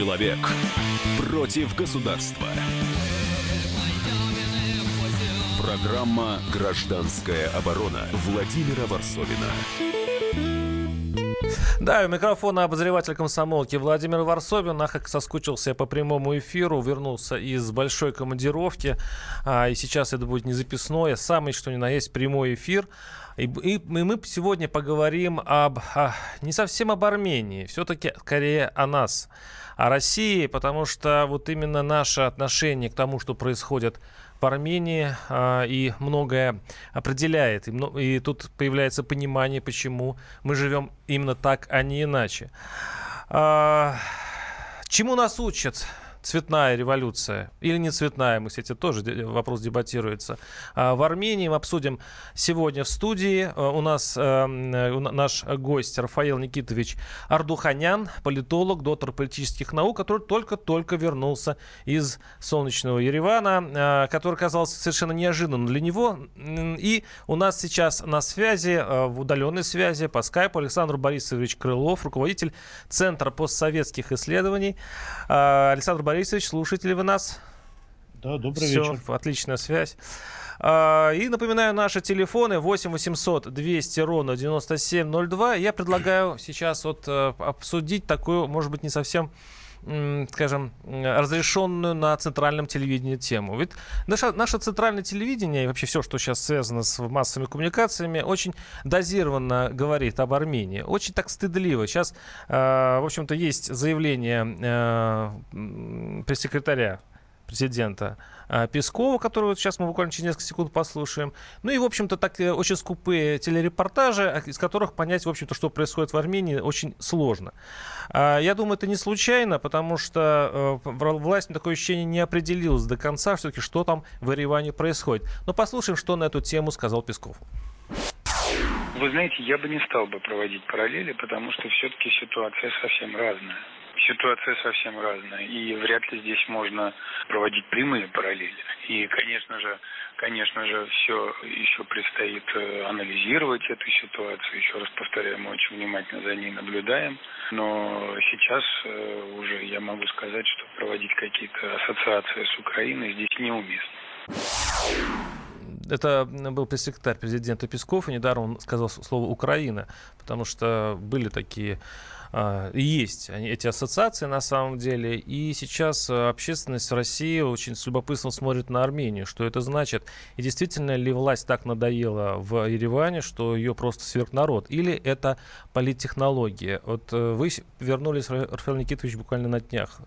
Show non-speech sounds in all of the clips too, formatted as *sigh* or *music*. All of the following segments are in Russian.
Человек против государства. Программа «Гражданская оборона» Владимира Варсовина. Да, у микрофона обозреватель комсомолки Владимир Варсобин. Ах, как соскучился по прямому эфиру, вернулся из большой командировки. А, и сейчас это будет не записное, самый что ни на есть прямой эфир. И, и, и мы сегодня поговорим об, а, не совсем об Армении, все-таки скорее о нас, о России, потому что вот именно наше отношение к тому, что происходит в Армении а, и многое определяет. И, тут появляется понимание, почему мы живем именно так, а не иначе. А, чему нас учат цветная революция или не цветная, мы, кстати, тоже вопрос дебатируется. А, в Армении мы обсудим сегодня в студии. А, у нас а, наш гость Рафаэл Никитович Ардуханян, политолог, доктор политических наук, который только-только вернулся из солнечного Еревана, который оказался совершенно неожиданным для него. И у нас сейчас на связи, в удаленной связи по скайпу Александр Борисович Крылов, руководитель Центра постсоветских исследований. Александр Борисович, слушаете ли вы нас? Да, добрый Все, вечер. отличная связь. А, и напоминаю, наши телефоны 8 800 200 ровно 9702. Я предлагаю сейчас вот обсудить такую, может быть, не совсем скажем, разрешенную на центральном телевидении тему. Ведь наше, наше центральное телевидение и вообще все, что сейчас связано с массовыми коммуникациями, очень дозированно говорит об Армении. Очень так стыдливо. Сейчас, э, в общем-то, есть заявление э, пресс-секретаря президента а, Пескова, которую сейчас мы буквально через несколько секунд послушаем. Ну и, в общем-то, так э, очень скупые телерепортажи, а, из которых понять, в общем-то, что происходит в Армении, очень сложно. А, я думаю, это не случайно, потому что э, власть, такое ощущение, не определилась до конца, все-таки, что там в Ереване происходит. Но послушаем, что на эту тему сказал Песков. Вы знаете, я бы не стал бы проводить параллели, потому что все-таки ситуация совсем разная ситуация совсем разная, и вряд ли здесь можно проводить прямые параллели. И, конечно же, конечно же, все еще предстоит э, анализировать эту ситуацию. Еще раз повторяю, мы очень внимательно за ней наблюдаем. Но сейчас э, уже я могу сказать, что проводить какие-то ассоциации с Украиной здесь неуместно. Это был пресс-секретарь президента Песков, и недаром он сказал слово «Украина», потому что были такие а, есть эти ассоциации на самом деле. И сейчас э, общественность в России очень с любопытством смотрит на Армению. Что это значит? И действительно ли власть так надоела в Ереване, что ее просто сверг народ? Или это политтехнология? Вот э, вы вернулись, Рафаэл Никитович, буквально на днях.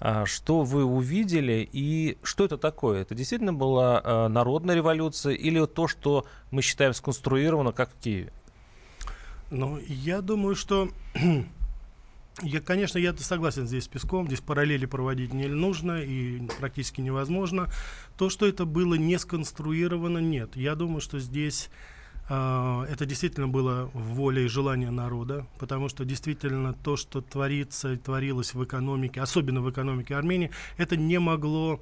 А, что вы увидели и что это такое? Это действительно была э, народная революция или то, что мы считаем сконструировано, как в Киеве? Ну, я думаю, что *clears throat* Я, конечно, я согласен здесь с Песком, здесь параллели проводить не нужно и практически невозможно. То, что это было не сконструировано, нет. Я думаю, что здесь это действительно было воля и желание народа, потому что действительно то, что творится творилось в экономике, особенно в экономике Армении, это не могло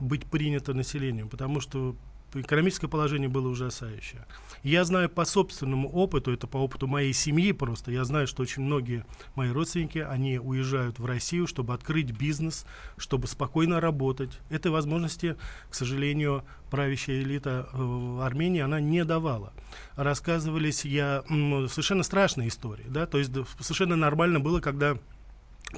быть принято населением, потому что экономическое положение было ужасающее. Я знаю по собственному опыту, это по опыту моей семьи просто, я знаю, что очень многие мои родственники, они уезжают в Россию, чтобы открыть бизнес, чтобы спокойно работать. Этой возможности, к сожалению, правящая элита э, Армении, она не давала. Рассказывались я совершенно страшные истории, да, то есть совершенно нормально было, когда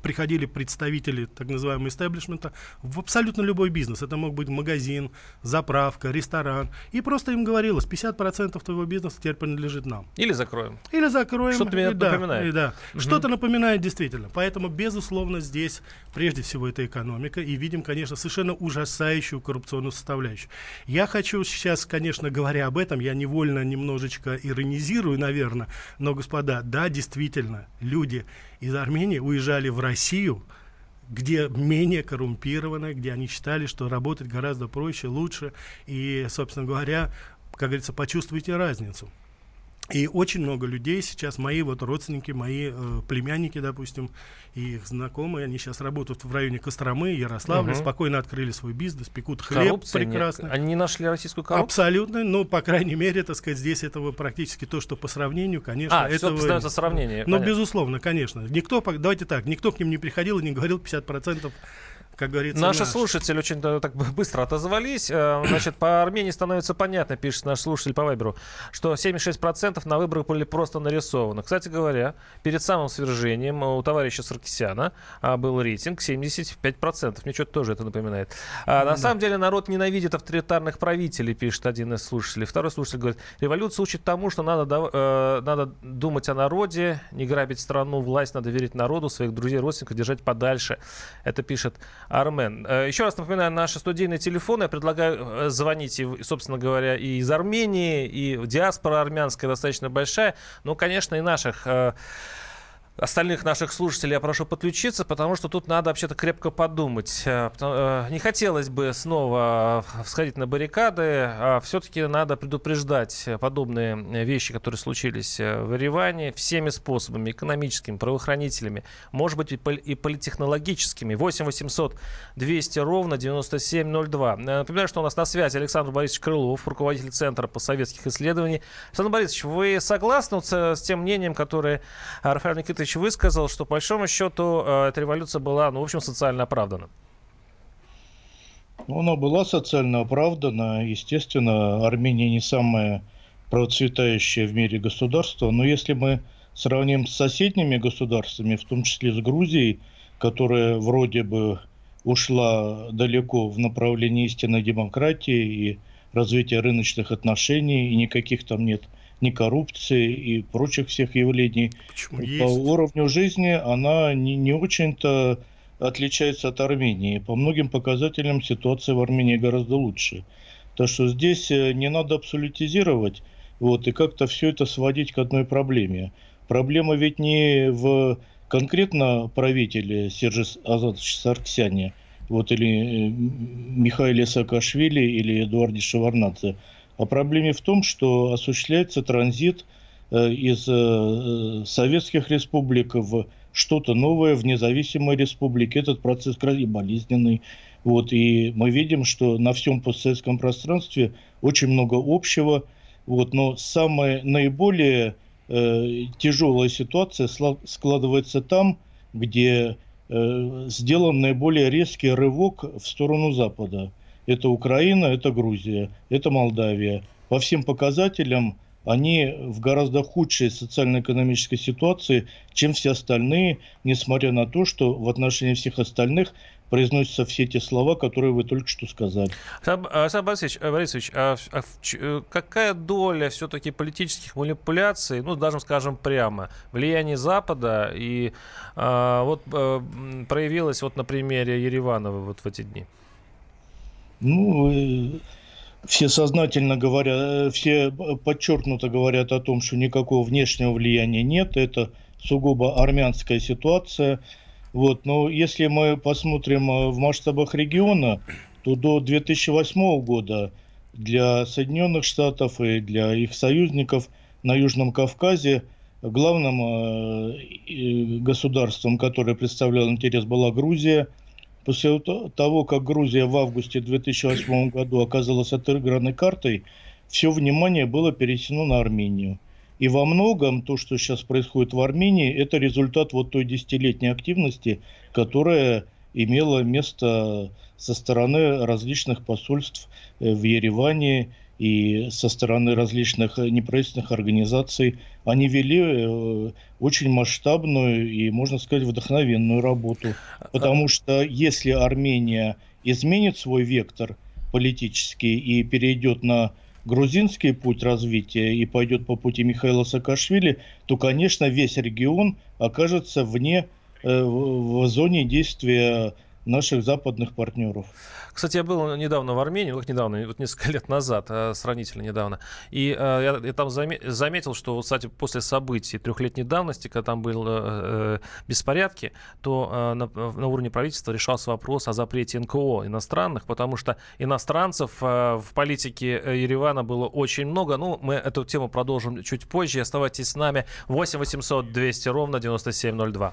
приходили представители так называемого истеблишмента в абсолютно любой бизнес. Это мог быть магазин, заправка, ресторан. И просто им говорилось, 50% твоего бизнеса теперь принадлежит нам. Или закроем. Или закроем. Что-то меня да, напоминает. И, да. Угу. Что-то напоминает действительно. Поэтому, безусловно, здесь прежде всего это экономика. И видим, конечно, совершенно ужасающую коррупционную составляющую. Я хочу сейчас, конечно, говоря об этом, я невольно немножечко иронизирую, наверное. Но, господа, да, действительно, люди из Армении уезжали в Россию, где менее коррумпировано, где они считали, что работать гораздо проще, лучше. И, собственно говоря, как говорится, почувствуйте разницу. И очень много людей сейчас, мои вот родственники, мои э, племянники, допустим, и их знакомые, они сейчас работают в районе Костромы, Ярославля, угу. спокойно открыли свой бизнес, пекут хлеб Коррупция прекрасно. Нет. Они не нашли российскую коррупцию? Абсолютно, но, по крайней мере, так сказать, здесь этого практически то, что по сравнению, конечно. А, этого... все постоянно сравнение. Ну, безусловно, конечно. Никто, давайте так, никто к ним не приходил и не говорил 50% как говорится. Наши наш. слушатели очень так быстро отозвались. Э, значит, по Армении становится понятно, пишет наш слушатель по Вайберу, что 76% на выборах были просто нарисованы. Кстати говоря, перед самым свержением у товарища Саркисяна а, был рейтинг 75%. Мне что-то тоже это напоминает. А, на да. самом деле народ ненавидит авторитарных правителей, пишет один из слушателей. Второй слушатель говорит, революция учит тому, что надо, э, надо думать о народе, не грабить страну, власть, надо верить народу, своих друзей, родственников держать подальше. Это пишет Армен. Э, еще раз напоминаю, наши студийные телефоны. Я предлагаю э, звонить, собственно говоря, и из Армении, и диаспора армянская достаточно большая. Ну, конечно, и наших э, остальных наших слушателей я прошу подключиться, потому что тут надо вообще-то крепко подумать. Э, э, не хотелось бы снова сходить на баррикады, а все-таки надо предупреждать подобные вещи, которые случились э, в Ереване, всеми способами, экономическими, правоохранителями, может быть и политехнологическими. 8 800 200 ровно 9702. Напоминаю, что у нас на связи Александр Борисович Крылов, руководитель Центра по советских исследований. Александр Борисович, вы согласны с тем мнением, которое Рафаэль Никитович Владимирович высказал, что по большому счету э, эта революция была, ну, в общем, социально оправдана. Ну, она была социально оправдана. Естественно, Армения не самое процветающее в мире государство. Но если мы сравним с соседними государствами, в том числе с Грузией, которая вроде бы ушла далеко в направлении истинной демократии и развития рыночных отношений, и никаких там нет ни коррупции и прочих всех явлений. Почему? По Есть. уровню жизни она не, не очень-то отличается от Армении. По многим показателям ситуация в Армении гораздо лучше. Так что здесь э, не надо абсолютизировать вот, и как-то все это сводить к одной проблеме. Проблема ведь не в конкретно правителе Сержи Азатовича Сарксяне, вот, или э, Михаиле Саакашвили, или Эдуарде Шеварнадзе. А проблема в том, что осуществляется транзит э, из э, советских республик в что-то новое, в независимые республики. Этот процесс крайне болезненный. Вот, и мы видим, что на всем постсоветском пространстве очень много общего. Вот, но самая наиболее э, тяжелая ситуация складывается там, где э, сделан наиболее резкий рывок в сторону Запада. Это Украина, это Грузия, это Молдавия. По всем показателям они в гораздо худшей социально-экономической ситуации, чем все остальные, несмотря на то, что в отношении всех остальных произносятся все те слова, которые вы только что сказали. Сам, а, Борисович, э, Борисович а, а, э, какая доля все-таки политических манипуляций, ну, даже скажем прямо, влияние Запада и а, вот а, проявилось вот на примере Ереванова вот в эти дни? Ну, э, все сознательно говорят, э, все подчеркнуто говорят о том, что никакого внешнего влияния нет, это сугубо армянская ситуация. Вот. Но если мы посмотрим э, в масштабах региона, то до 2008 года для Соединенных Штатов и для их союзников на Южном Кавказе главным государством, которое представляло интерес, была Грузия – После того, как Грузия в августе 2008 году оказалась отыгранной картой, все внимание было перенесено на Армению. И во многом то, что сейчас происходит в Армении, это результат вот той десятилетней активности, которая имела место со стороны различных посольств э, в Ереване и со стороны различных неправительственных организаций, они вели э, очень масштабную и, можно сказать, вдохновенную работу. Потому что если Армения изменит свой вектор политический и перейдет на грузинский путь развития и пойдет по пути Михаила Саакашвили, то, конечно, весь регион окажется вне, э, в зоне действия наших западных партнеров. Кстати, я был недавно в Армении, ну как недавно, вот несколько лет назад, э, сравнительно недавно, и э, я, я там заметил, что, кстати, после событий трехлетней давности, когда там были э, беспорядки, то на, на уровне правительства решался вопрос о запрете НКО иностранных, потому что иностранцев в политике Еревана было очень много. Ну, мы эту тему продолжим чуть позже. Оставайтесь с нами. 8 800 200 ровно 9702.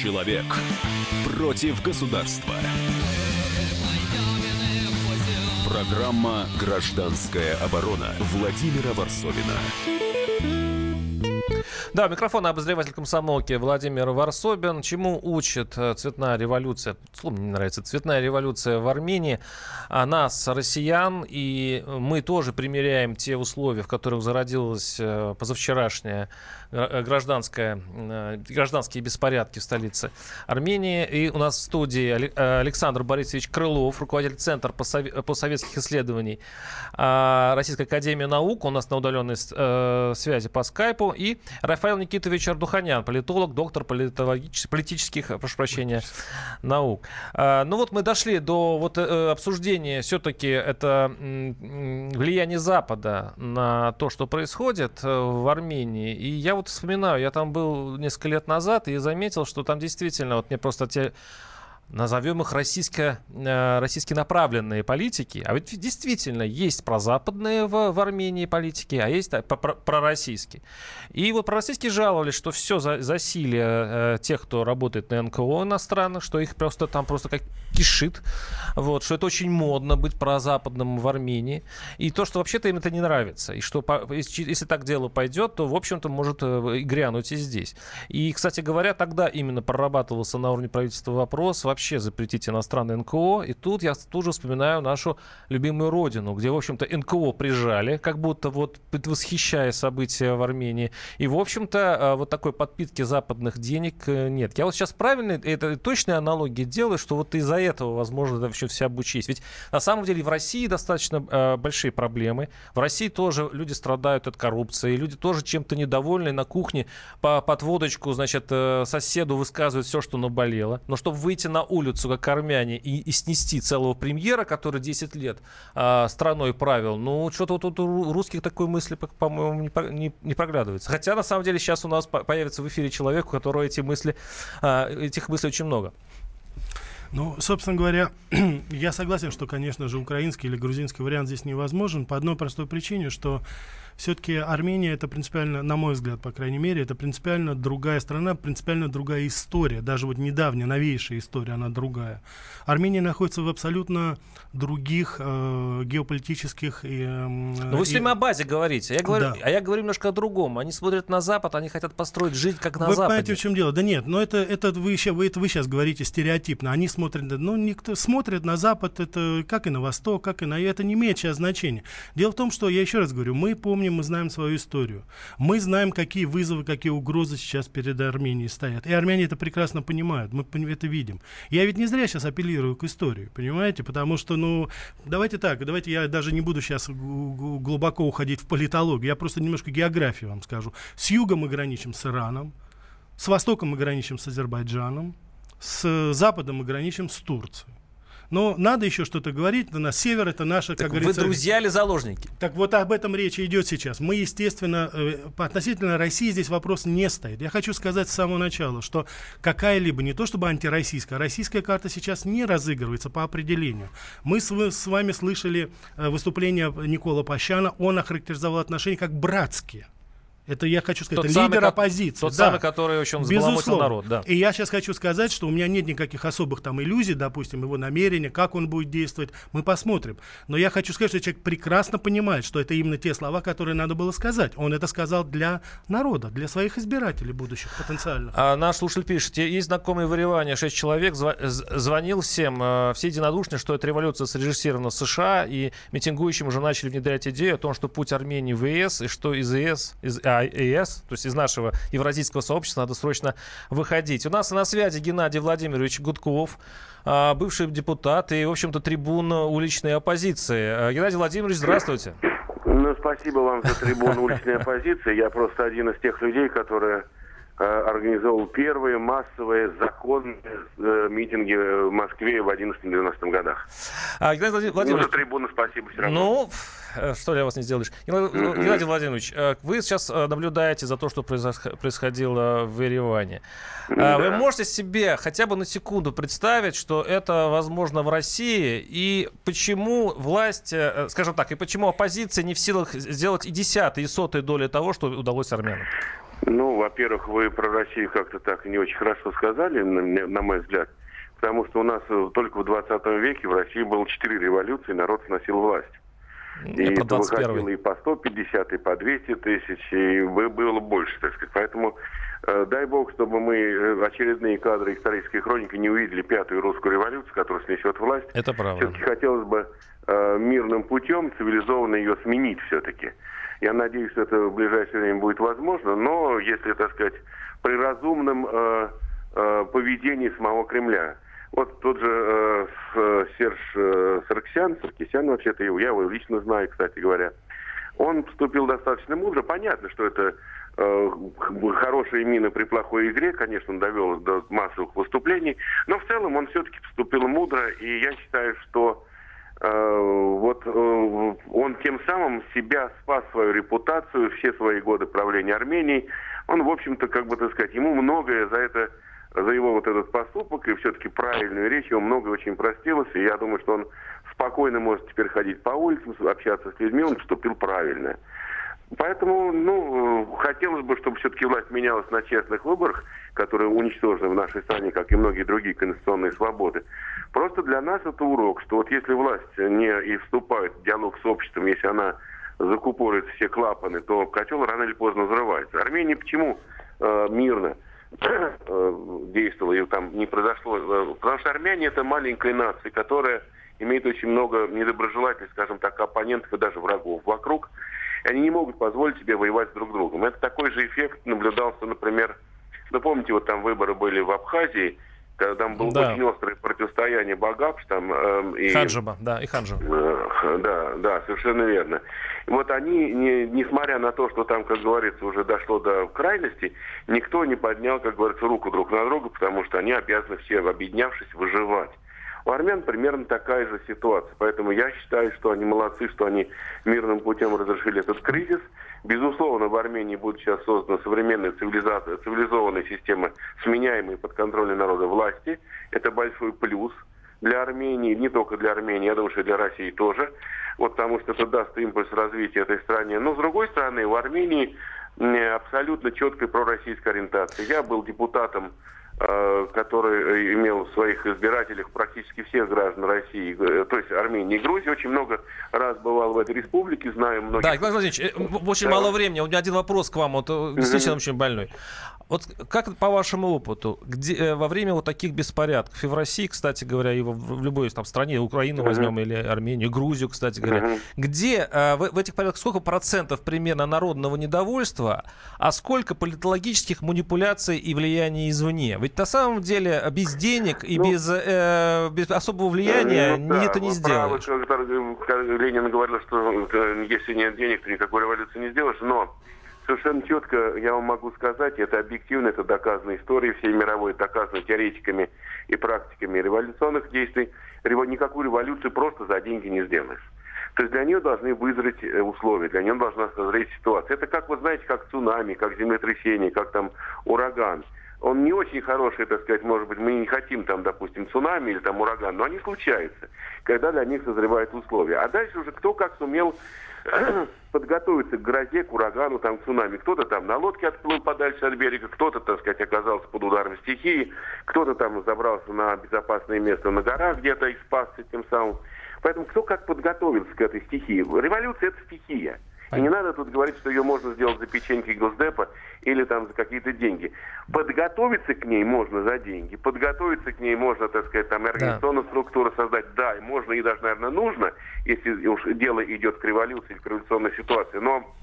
Человек против государства. Программа «Гражданская оборона» Владимира Варсовина. Да, микрофон обозреватель комсомолки Владимир Варсобин. Чему учит э, цветная революция? Слово мне нравится. Цветная революция в Армении. А нас, россиян, и мы тоже примеряем те условия, в которых зародилась э, позавчерашняя Э, гражданская, гражданские беспорядки в столице Армении. И у нас в студии Александр Борисович Крылов, руководитель Центра постсоветских исследований Российской Академии Наук. У нас на удаленной связи по скайпу. И Рафаэл Никитович Ардуханян, политолог, доктор политических, прошу прощения, наук. Ну вот мы дошли до вот обсуждения все-таки это влияние Запада на то, что происходит в Армении. И я вот вспоминаю, я там был несколько лет назад и заметил, что там действительно, вот мне просто те назовем их российско, э, направленные политики, а ведь действительно есть прозападные в, в Армении политики, а есть а, пророссийские. И вот пророссийские жаловались, что все за, засилие э, тех, кто работает на НКО иностранных, что их просто там просто как кишит, вот, что это очень модно быть прозападным в Армении, и то, что вообще-то им это не нравится, и что если, так дело пойдет, то, в общем-то, может э, грянуть и здесь. И, кстати говоря, тогда именно прорабатывался на уровне правительства вопрос, вообще запретить иностранные НКО. И тут я тут же вспоминаю нашу любимую родину, где, в общем-то, НКО прижали, как будто вот предвосхищая события в Армении. И, в общем-то, а, вот такой подпитки западных денег э, нет. Я вот сейчас правильно, это точные аналогии делаю, что вот из-за этого, возможно, вообще все обучись. Ведь на самом деле в России достаточно э, большие проблемы. В России тоже люди страдают от коррупции, люди тоже чем-то недовольны на кухне по подводочку, значит, э, соседу высказывают все, что наболело. Но чтобы выйти на улицу, как армяне, и, и снести целого премьера, который 10 лет а, страной правил, ну, что-то тут у русских такой мысли, по-моему, не, не, не проглядывается. Хотя, на самом деле, сейчас у нас появится в эфире человек, у которого эти мысли, а, этих мыслей очень много. Ну, собственно говоря, *clears throat* я согласен, что, конечно же, украинский или грузинский вариант здесь невозможен по одной простой причине, что все-таки Армения это принципиально, на мой взгляд, по крайней мере, это принципиально другая страна, принципиально другая история. Даже вот недавняя, новейшая история, она другая. Армения находится в абсолютно других э, геополитических... Э, Но вы все время о базе говорите. Я говорю, да. А я говорю немножко о другом. Они смотрят на Запад, они хотят построить жизнь как на вы Западе. Вы понимаете, в чем дело? Да нет, но это, это, вы, еще, вы, это вы сейчас говорите стереотипно. Они смотрят, ну, никто смотрит на Запад, это как и на Восток, как и на... Это не имеет сейчас значения. Дело в том, что, я еще раз говорю, мы помним помним, мы знаем свою историю. Мы знаем, какие вызовы, какие угрозы сейчас перед Арменией стоят. И армяне это прекрасно понимают, мы это видим. Я ведь не зря сейчас апеллирую к истории, понимаете? Потому что, ну, давайте так, давайте я даже не буду сейчас глубоко уходить в политологию, я просто немножко географию вам скажу. С югом мы граничим с Ираном, с востоком мы граничим с Азербайджаном, с западом мы граничим с Турцией. Но надо еще что-то говорить. На север это наша, как так говорится... Вы друзья или заложники? Так вот об этом речь идет сейчас. Мы, естественно, э, относительно России здесь вопрос не стоит. Я хочу сказать с самого начала, что какая-либо, не то чтобы антироссийская, а российская карта сейчас не разыгрывается по определению. Мы с, с вами слышали э, выступление Никола Пащана. Он охарактеризовал отношения как братские. Это я хочу сказать, Тот это самый, лидер оппозиции. Тот да. самый, который, в общем, Безусловно. народ, да. И я сейчас хочу сказать, что у меня нет никаких особых там иллюзий, допустим, его намерения, как он будет действовать, мы посмотрим. Но я хочу сказать, что человек прекрасно понимает, что это именно те слова, которые надо было сказать. Он это сказал для народа, для своих избирателей будущих потенциальных. А наш слушатель пишет, есть знакомые в Ереване, шесть человек, зва- з- звонил всем, э, все единодушны, что эта революция срежиссирована США, и митингующим уже начали внедрять идею о том, что путь Армении в ЕС, и что из ЕС, из а, ЕС, то есть из нашего евразийского сообщества надо срочно выходить. У нас на связи Геннадий Владимирович Гудков, бывший депутат и, в общем-то, трибун уличной оппозиции. Геннадий Владимирович, здравствуйте. Ну, спасибо вам за трибуну уличной оппозиции. Я просто один из тех людей, которые организовал первые массовые законные э, митинги в Москве в 11-12 годах. А, Геннадий Влади- Ну, Владимирович, за трибуну спасибо все равно. Ну, э, что ли я вас не сделаешь? Геннадий Владимирович, э, вы сейчас э, наблюдаете за то, что происходило в Ереване. А Вы Да. можете себе хотя бы на секунду представить, что это возможно в России, и почему власть, э, скажем так, и почему оппозиция не в силах сделать и десятые, и сотые доли того, что удалось армянам? Ну, во-первых, вы про Россию как-то так не очень хорошо сказали, на, на мой взгляд. Потому что у нас э, только в 20 веке в России было четыре революции, народ сносил власть. И это выходило 21 и по 150, и по 200 тысяч, и бы- было больше, так сказать. Поэтому э, дай бог, чтобы мы э, очередные кадры исторической хроники не увидели пятую русскую революцию, которая снесет власть. Это правда. Все-таки хотелось бы э, мирным путем цивилизованно ее сменить все-таки. Я надеюсь, что это в ближайшее время будет возможно, но если, так сказать, при разумном э, э, поведении самого Кремля. Вот тот же э, Серж э, Сарксян, Саркисян вообще-то я его лично знаю, кстати говоря, он поступил достаточно мудро. Понятно, что это э, хорошая мина при плохой игре, конечно, он довел до массовых выступлений, но в целом он все-таки поступил мудро, и я считаю, что вот э, он тем самым себя спас свою репутацию, все свои годы правления Арменией. Он, в общем-то, как бы так сказать, ему многое за это, за его вот этот поступок и все-таки правильную речь, ему многое очень простилось, и я думаю, что он спокойно может теперь ходить по улицам, общаться с людьми, он поступил правильно. Поэтому, ну, хотелось бы, чтобы все-таки власть менялась на честных выборах, которые уничтожены в нашей стране, как и многие другие конституционные свободы. Просто для нас это урок, что вот если власть не и вступает в диалог с обществом, если она закупорит все клапаны, то котел рано или поздно взрывается. Армения почему э, мирно э, действовала и там не произошло? Э, Потому что армяне это маленькая нация, которая имеет очень много недоброжелательных, скажем так, оппонентов и даже врагов вокруг. И они не могут позволить себе воевать друг с другом. Это такой же эффект наблюдался, например, ну помните, вот там выборы были в Абхазии, когда там было Да. очень острое противостояние Багапш там эм, и Хаджиба, да, и Хаджиба. Э, Да, да, совершенно верно. И вот они, не- несмотря на то, что там, как говорится, уже дошло до крайности, никто не поднял, как говорится, руку друг на друга, потому что они обязаны все, объединявшись, выживать. У армян примерно такая же ситуация. Поэтому я считаю, что они молодцы, что они мирным путем разрешили этот кризис. Безусловно, в Армении будет сейчас создана современная цивилизация, цивилизованная система, сменяемой под контролем народа власти. Это большой плюс для Армении, не только для Армении, я думаю, что и для России тоже. Вот потому что это даст импульс развития этой стране. Но с другой стороны, в Армении абсолютно четкая пророссийская ориентация. Я был депутатом который имел в своих избирателях практически всех граждан России, э, то есть Армении и Грузии. Очень много раз бывал в этой республике, знаю многих. Да, Игнат Владимирович, э, очень Да. мало времени. У меня один вопрос к вам. Вот э, действительно очень больной. Вот как по вашему опыту, где, э, во время вот таких беспорядков, и в России, кстати говоря, и в, в любой там стране, Украину возьмем или Армению, Грузию, кстати говоря, Мгм. где э, в, в этих порядках сколько процентов примерно народного недовольства, а сколько политологических манипуляций и влияния извне? Ведь на самом деле э, без денег и Ну, без, э, без особого влияния Ну да, это не вы правы, сделаешь. когда, Ленин говорил, что э, если нет денег, то никакой революции не сделаешь, но совершенно четко я вам могу сказать, это объективно, это доказано историей всей мировой, доказано теоретиками и практиками революционных действий. Никакую революцию просто за деньги не сделаешь. То есть для нее должны вызреть э, условия, для нее должна созреть ситуация. Это как, вы знаете, как цунами, как землетрясение, как там ураган. Он не очень хороший, так сказать, может быть, мы не хотим там, допустим, цунами или там ураган, но они случаются, когда для них созревают условия. А дальше уже кто как сумел *clears throat* подготовиться к грозе, к урагану, там, к цунами. Кто-то там на лодке отплыл подальше от берега, кто-то, так сказать, оказался под ударом стихии, кто-то там забрался на безопасное место на горах где-то и спасся тем самым. Поэтому кто как подготовился к этой стихии? Революция – это стихия. И не надо тут говорить, что ее можно сделать за печеньки Госдепа или там за какие-то деньги. Подготовиться к ней можно за деньги, подготовиться к ней можно, так сказать, там организационную да. структуру создать, да, и можно и даже, наверное, нужно, если уж дело идет к революции, к революционной ситуации. Но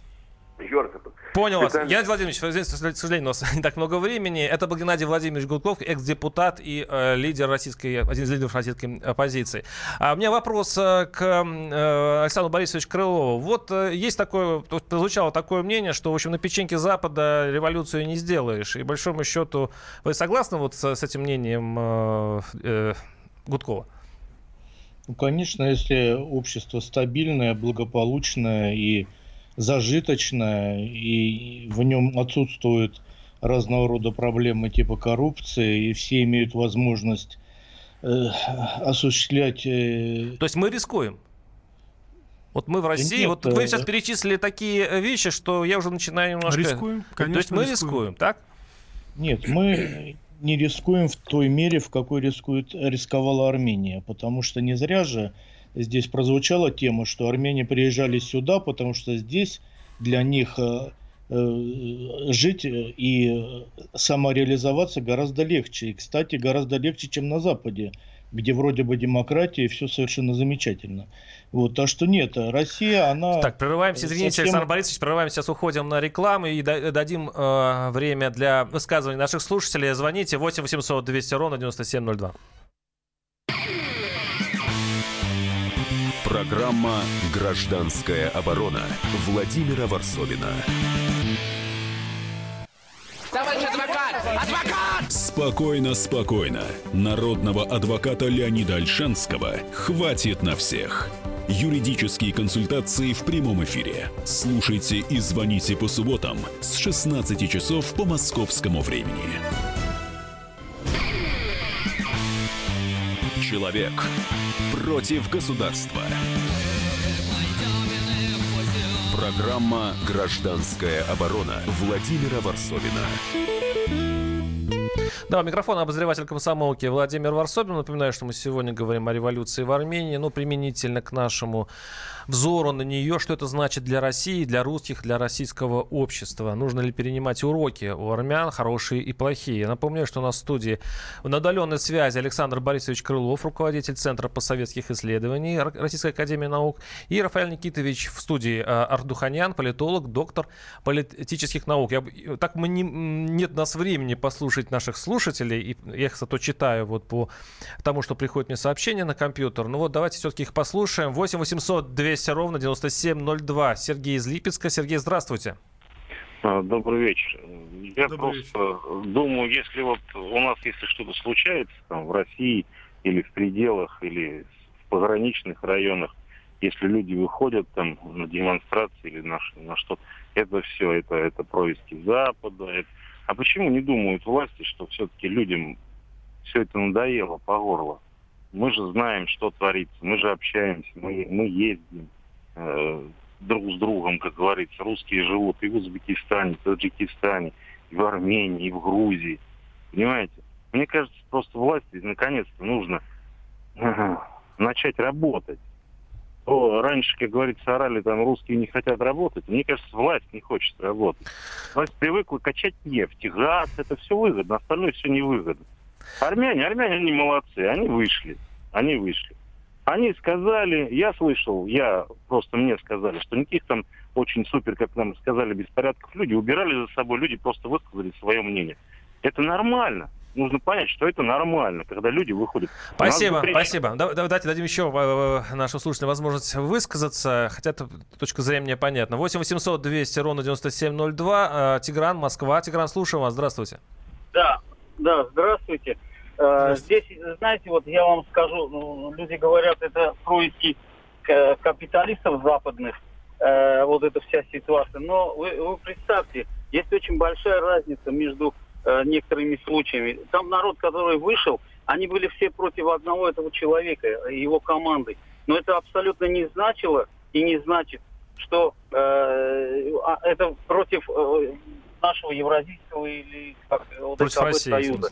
Понял вас. Геннадий Владимирович, к сожалению, у нас *laughs* не так много времени. Это был Геннадий Владимирович Гудков, экс-депутат и э, лидер российской, один из лидеров российской оппозиции. А у меня вопрос э, к э, Александру Борисовичу Крылову. Вот э, есть такое, прозвучало такое мнение, что, в общем, на печеньке Запада революцию не сделаешь. И, большому счету, вы согласны вот с, с этим мнением э, э, Гудкова? Ну, конечно, если общество стабильное, благополучное и зажиточное, и в нем отсутствуют разного рода проблемы типа коррупции, и все имеют возможность э, осуществлять... Э... То есть мы рискуем? Вот мы в России, Нет, вот вы сейчас э, перечислили такие вещи, что я уже начинаю немножко... Рискуем, конечно, То есть мы рискуем, рискуем так? Нет, мы не рискуем в той мере, в какой рискует, рисковала Армения, потому что не зря же здесь прозвучала тема, что армяне приезжали сюда, потому что здесь для них э, э, жить и самореализоваться гораздо легче. И, кстати, гораздо легче, чем на Западе, где вроде бы демократия и все совершенно замечательно. Вот, а что нет, Россия, она... Так, прерываемся, извините, совсем... Александр Борисович, прерываемся, сейчас уходим на рекламу и дадим э, время для высказываний наших слушателей. Звоните 8 800 200 ровно 9702. Программа «Гражданская оборона» Владимира Варсовина. Товарищ адвокат! Адвокат! Спокойно, спокойно. Народного адвоката Леонида Альшанского хватит на всех. Юридические консультации в прямом эфире. Слушайте и звоните по субботам с 16 часов по московскому времени. Человек против государства. Программа «Гражданская оборона» Владимира Варсовина. Да, микрофон обозреватель комсомолки Владимир Варсобин. Напоминаю, что мы сегодня говорим о революции в Армении, но применительно к нашему взору на нее, что это значит для России, для русских, для российского общества. Нужно ли перенимать уроки у армян, хорошие и плохие. Напомню, что у нас в студии на удаленной связи Александр Борисович Крылов, руководитель Центра постсоветских исследований Российской Академии Наук, и Рафаэль Никитович в студии а, Ардуханян, политолог, доктор политических наук. Я, так мы не, нет у нас времени послушать наших слушателей, и я их зато читаю вот по тому, что приходит мне сообщение на компьютер. Ну вот давайте все-таки их послушаем. 8 800 200 200 ровно 9702. Сергей из Липецка. Сергей, здравствуйте. А, добрый вечер. Я Добрый просто вечер. думаю, если вот у нас, если что-то случается там, в России или в пределах, или в пограничных районах, если люди выходят там на демонстрации или на, на что, это все, это, это происки Запада. Это... А почему не думают власти, что все-таки людям все это надоело по горло? Мы же знаем, что творится, мы же общаемся, мы, мы ездим э, друг с другом, как говорится. Русские живут и в Узбекистане, и в Таджикистане, и в Армении, и в Грузии. Понимаете? Мне кажется, просто власти наконец-то нужно э, начать работать. То раньше, как говорится, орали, там русские не хотят работать. Мне кажется, власть не хочет работать. Власть привыкла качать нефть, газ, это все выгодно, остальное все невыгодно. Армяне, армяне, они молодцы, они вышли, они вышли. Они сказали, я слышал, я просто мне сказали, что никаких там очень супер, как нам сказали, беспорядков люди убирали за собой, люди просто высказали свое мнение. Это нормально. Нужно понять, что это нормально, когда люди выходят. Спасибо, спасибо. Давайте дадим еще э, э, нашу слушателю возможность высказаться, хотя это точка зрения понятна. 8 800 200 ровно 9702. Э, Тигран, Москва. Тигран, слушаю вас. Здравствуйте. Да, да, здравствуйте. Э, здесь, знаете, вот я вам скажу, ну, люди говорят, это происки капиталистов западных, э, вот эта вся ситуация. Но вы, вы представьте, есть очень большая разница между э, некоторыми случаями. Там народ, который вышел, они были все против одного этого человека, его команды. Но это абсолютно не значило и не значит, что э, а, это против э, нашего евразийского или как, против России, Союза.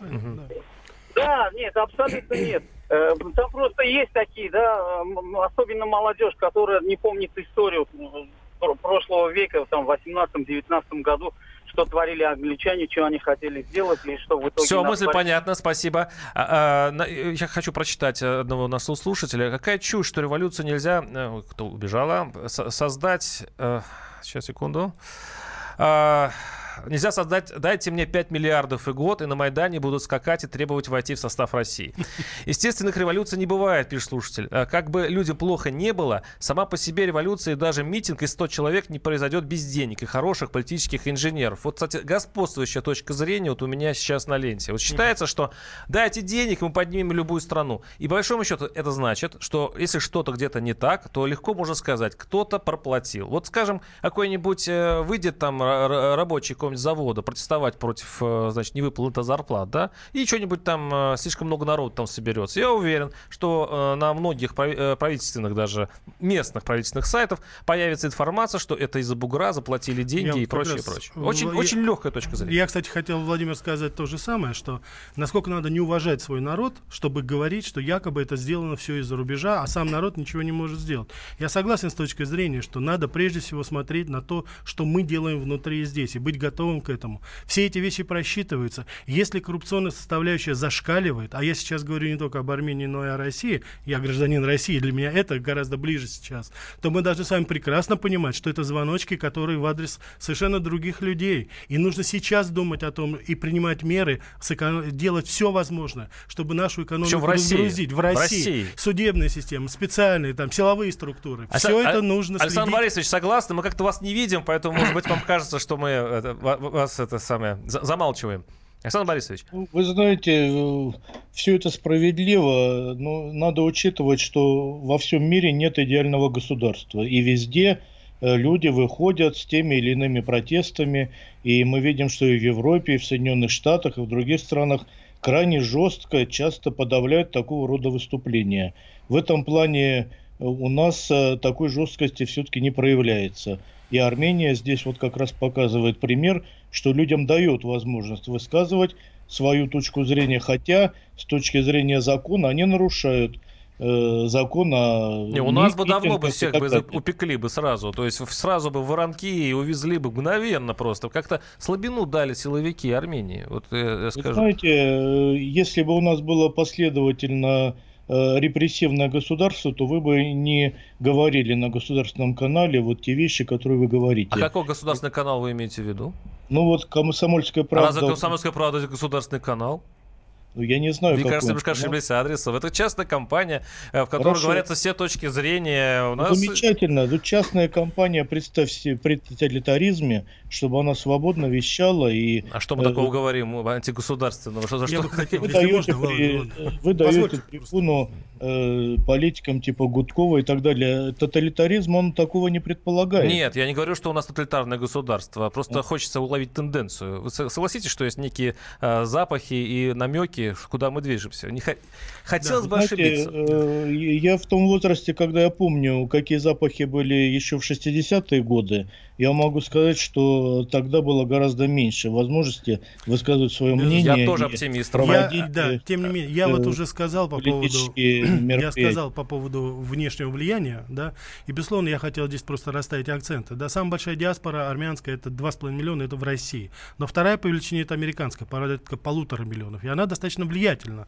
Да, нет, абсолютно нет. Э, там просто есть такие, да, особенно молодежь, которая не помнит историю прошлого века, там, в 18-19 году, что творили англичане, что они хотели сделать, и что в итоге... Все, мысль понятна, спасибо. А, а, я хочу прочитать одного нашего слушателя. Какая чушь, что революцию нельзя... Э, кто убежала? Создать... Э, сейчас, секунду. А, нельзя создать, дайте мне 5 миллиардов и год, и на Майдане будут скакать и требовать войти в состав России. *laughs* Естественных революций не бывает, пишет слушатель. А как бы людям плохо не было, сама по себе революция и даже митинг из 100 человек не произойдет без денег и хороших политических инженеров. Вот, кстати, господствующая точка зрения вот у меня сейчас на ленте. Вот считается, что дайте денег, мы поднимем любую страну. И по большому счету это значит, что если что-то где-то не так, то легко можно сказать, кто-то проплатил. Вот, скажем, какой-нибудь э, выйдет там рабочий какого-нибудь завода протестовать против, э, значит, невыплаты зарплат, да, и что-нибудь там, э, слишком много народу там соберется. Я уверен, что э, на многих правительственных, даже местных правительственных сайтов появится информация, что это из-за бугра заплатили деньги я и прочее, раз, прочее. Очень, я, очень легкая точка зрения. Я, кстати, хотел, Владимир, сказать то же самое, что насколько надо не уважать свой народ, чтобы говорить, что якобы это сделано все из-за рубежа, а сам народ ничего не может сделать. Я согласен с точкой зрения, что надо прежде всего смотреть на то, что мы делаем внутри здесь, и быть готовым готовым к этому. Все эти вещи просчитываются. Если коррупционная составляющая зашкаливает, а я сейчас говорю не только об Армении, но и о России, я гражданин России, для меня это гораздо ближе сейчас, то мы должны с вами прекрасно понимать, что это звоночки, которые в адрес совершенно других людей. И нужно сейчас думать о том и принимать меры, делать все возможное, чтобы нашу экономику в России. разгрузить. В России. в России. Судебная система, специальные там силовые структуры. А все это нужно Александр следить. Борисович, согласны. Мы как-то вас не видим, поэтому, может быть, вам кажется, что мы это, вас это самое замалчиваем. Александр Борисович. Ну, вы знаете, э, все это справедливо, но надо учитывать, что во всем мире нет идеального государства. И везде э, люди выходят с теми или иными протестами. И мы видим, что и в Европе, и в Соединенных Штатах, и в других странах крайне жестко, часто подавляют такого рода выступления. В этом плане э, у нас такой жесткости все-таки не проявляется. И Армения здесь вот как раз показывает пример, что людям дает возможность высказывать свою точку зрения, хотя с точки зрения закона они нарушают э, закон о... Не, у нас бы давно бы всех бы упекли бы сразу. То есть сразу бы воронки и увезли бы мгновенно просто. Как-то слабину дали силовики Армении. Вот я, я скажу. Вы знаете, э, если бы у нас было последовательно Э, репрессивное государство, то вы бы не говорили на государственном канале вот те вещи, которые вы говорите. А какой государственный канал вы имеете в виду? Ну вот «Комсомольская правда». Разве «Комсомольская правда» это государственный канал? Ну, я не знаю, Мне кажется, немножко ошиблись адресом. Это частная компания, э, в которой Хорошо. говорятся все точки зрения. У нас... Замечательно. Тут частная компания, представьте, при тоталитаризме, чтобы она свободно вещала и... А что мы э, такого говорим антигосударственного? Что, за что? Вы даете, при... вы даете трибуну э, политикам типа Гудкова и так далее. Тоталитаризм, он такого не предполагает. Нет, я не говорю, что у нас тоталитарное государство. Просто а. хочется уловить тенденцию. Вы согласитесь, что есть некие э, запахи и намеки, куда мы движемся? Не х... Хотелось да, бы знаете, ошибиться. Э, я в том возрасте, когда я помню, какие запахи были еще в 60-е годы, я могу сказать, что тогда было гораздо меньше возможности высказывать свое мнение. Я тоже оптимист. Я, да, тем не менее, я вот уже сказал по поводу я сказал по поводу внешнего влияния, да, и, безусловно, я хотел здесь просто расставить акценты. Да, самая большая диаспора армянская, это 2,5 миллиона, это в России. Но вторая по величине это американская, порядка полутора миллионов, и она достаточно влиятельна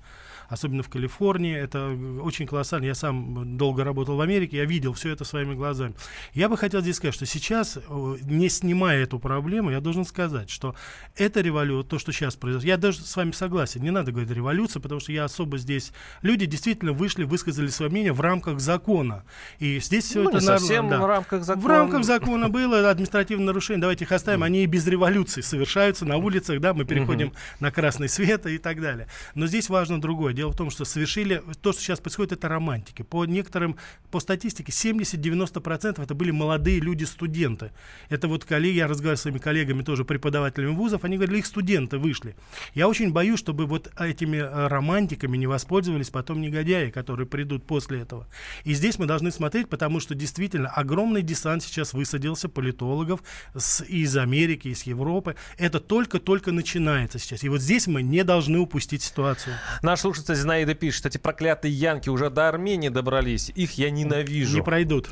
особенно в Калифорнии. Это очень колоссально. Я сам долго работал в Америке, я видел все это своими глазами. Я бы хотел здесь сказать, что сейчас, э, не снимая эту проблему, я должен сказать, что эта революция, то, что сейчас произошло, я даже с вами согласен, не надо говорить революция, потому что я особо здесь... Люди действительно вышли, высказали свое мнение в рамках закона. И здесь все ну, это... Не совсем да. в рамках закона. В рамках закона было административное нарушение. Давайте их оставим. Они и без революции совершаются на улицах, да, мы переходим на красный свет и так далее. Но здесь важно другое. Дело в том, что совершили... То, что сейчас происходит, это романтики. По некоторым, по статистике, 70-90% это были молодые люди, студенты. Это вот коллеги, я разговаривал с своими коллегами, тоже преподавателями вузов, они говорили, их студенты вышли. Я очень боюсь, чтобы вот этими э, романтиками не воспользовались потом негодяи, которые придут после этого. И здесь мы должны смотреть, потому что действительно огромный десант сейчас высадился политологов с, из Америки, из Европы. Это только-только начинается сейчас. И вот здесь мы не должны упустить ситуацию. Наш слушатель Зинаида пишет, эти проклятые янки уже до Армении добрались. Их я ненавижу. Не пройдут.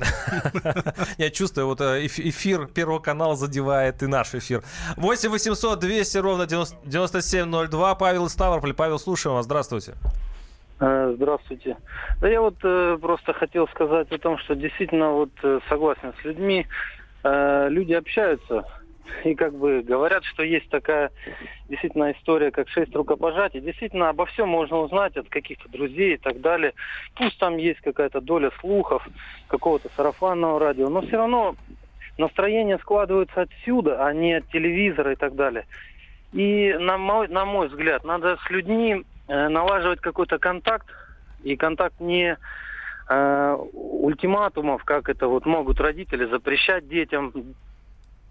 *laughs* Я чувствую, вот э, эфир Первого канала задевает и наш эфир. 8 800 200 ровно 9702. Павел Ставрополь. Павел, слушаем вас. Здравствуйте. Э, здравствуйте. Да я вот э, просто хотел сказать о том, что действительно вот согласен с людьми. Э, люди общаются и как бы говорят, что есть такая действительно история, как шесть рукопожатий. Действительно, обо всем можно узнать от каких-то друзей и так далее. Пусть там есть какая-то доля слухов, какого-то сарафанного радио, но все равно настроение складывается отсюда, а не от телевизора и так далее. И на мой, на мой взгляд, надо с людьми э, налаживать какой-то контакт, и контакт не э, ультиматумов, как это вот могут родители запрещать детям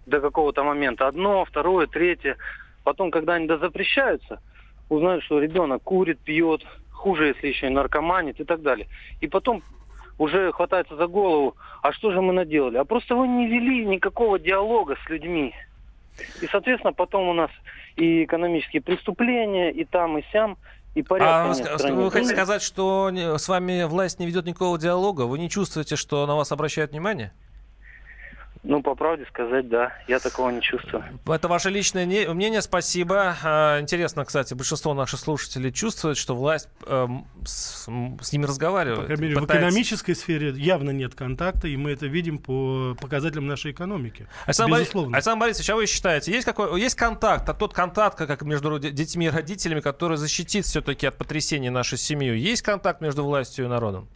до какого-то момента одно, второе, третье. Потом, когда они дозапрещаются, узнают, что ребенок курит, пьет, хуже, если еще и наркоманит и так далее. И потом уже хватается за голову, а что же мы наделали? А просто вы не вели никакого диалога с людьми. И, соответственно, потом у нас и экономические преступления, и там, и сям, и порядка а нет Вы хотите сказать, что с вами власть не ведет никакого диалога? Вы не чувствуете, что на вас обращают внимание? Ну, по правде сказать, да. Я такого не чувствую. Это ваше личное мнение. Спасибо. А, интересно, кстати, большинство наших слушателей чувствует, что власть э, с, с ними разговаривает. По крайней мере, пытается... в экономической сфере явно нет контакта, и мы это видим по показателям нашей экономики. Александр, Безусловно. Борис, Александр Борисович, а вы считаете, есть, какой, есть контакт, а тот контакт, как между детьми и родителями, который защитит все-таки от потрясений нашу семью, есть контакт между властью и народом?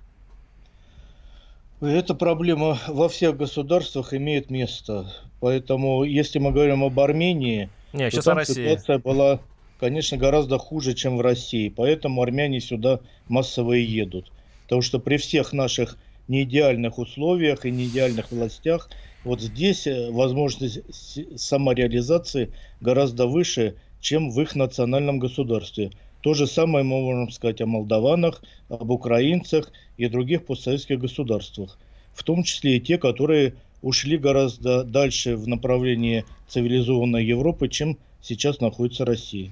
Эта проблема во всех государствах имеет место. Поэтому, если мы говорим об Армении, Не, то там ситуация была, конечно, гораздо хуже, чем в России. Поэтому армяне сюда массово и едут. Потому что при всех наших неидеальных условиях и неидеальных властях, вот здесь э, возможность самореализации гораздо выше, чем в их национальном государстве. То же самое мы можем сказать о молдаванах, об украинцах и других постсоветских государствах, в том числе и те, которые ушли гораздо дальше в направлении цивилизованной Европы, чем сейчас находится Россия.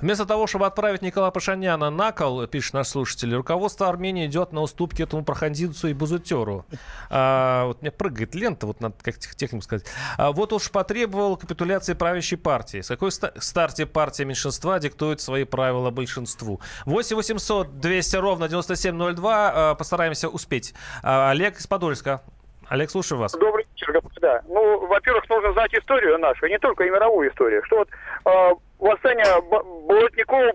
Вместо того, чтобы отправить Николая Пашиняна на кол, пишет наш слушатель, руководство Армении идет на уступки этому проходимцу и бузутеру. А, вот мне прыгает лента, вот надо как технику сказать. А, вот уж потребовал капитуляции правящей партии. С какой старте партия меньшинства диктует свои правила большинству? 8 800 200 ровно 9702. А, постараемся успеть. А, Олег из Подольска. Олег, слушаю вас. Добрый вечер, господа. Ну, во-первых, нужно знать историю нашу, не только и мировую историю. Что вот э, восстание Болотникова,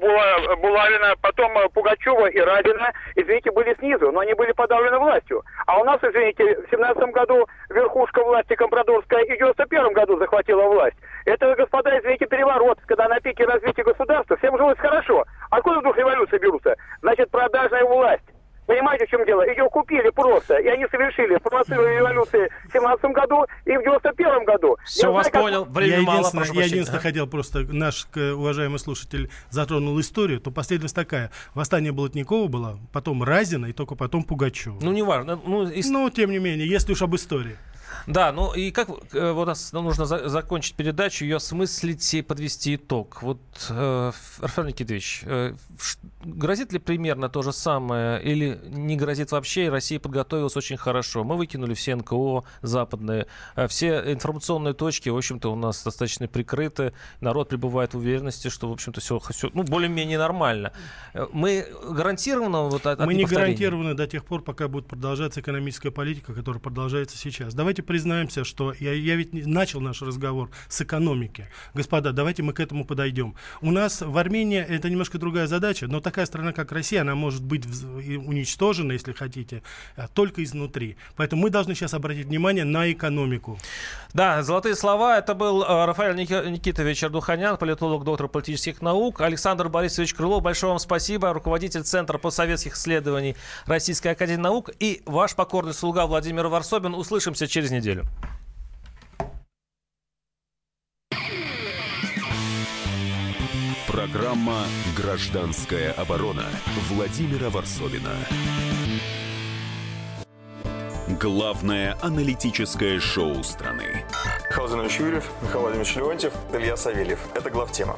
Булавина, потом э, Пугачева и Радина, извините, были снизу, но они были подавлены властью. А у нас, извините, в 17 году верхушка власти Компрадорская и в 91 году захватила власть. Это, господа, извините, переворот, когда на пике развития государства всем жилось хорошо. Откуда вдруг революции берутся? Значит, продажная власть. Понимаете, в чем дело? Ее купили просто, и они совершили информационную революцию в 17 году и в 91 году. Все, я вас знаю, понял, как... время я мало, единственное, Я единственное а? хотел просто, наш уважаемый слушатель затронул историю, то последовательность такая. Восстание Болотникова было, потом Разина и только потом Пугачева. Ну, не важно. Ну, и... ну, тем не менее, если уж об истории. Да, ну и как э, вот нас нам нужно за, закончить передачу, ее осмыслить и подвести итог. Вот, э, Рафаэль Никитович, э, грозит ли примерно то же самое или не грозит вообще, и Россия подготовилась очень хорошо? Мы выкинули все НКО западные, э, все информационные точки, в общем-то, у нас достаточно прикрыты, народ пребывает в уверенности, что, в общем-то, все, все ну, более-менее нормально. Э, мы гарантированно вот от, Мы не гарантированы до тех пор, пока будет продолжаться экономическая политика, которая продолжается сейчас. Давайте признаемся, что я, я ведь начал наш разговор с экономики. Господа, давайте мы к этому подойдем. У нас в Армении это немножко другая задача, но так такая страна, как Россия, она может быть уничтожена, если хотите, а, только изнутри. Поэтому мы должны сейчас обратить внимание на экономику. Да, золотые слова. Это был э, Рафаэль Никитович Ардуханян, политолог, доктор политических наук. Александр Борисович Крылов, большое вам спасибо. Руководитель Центра постсоветских исследований Российской Академии Наук. И ваш покорный слуга Владимир Варсобин. Услышимся через неделю. Программа «Гражданская оборона» Владимира Варсовина. Главное аналитическое шоу страны. Михаил Зинович Юрьев, Михаил Владимирович Леонтьев, Илья Савельев. Это главтема.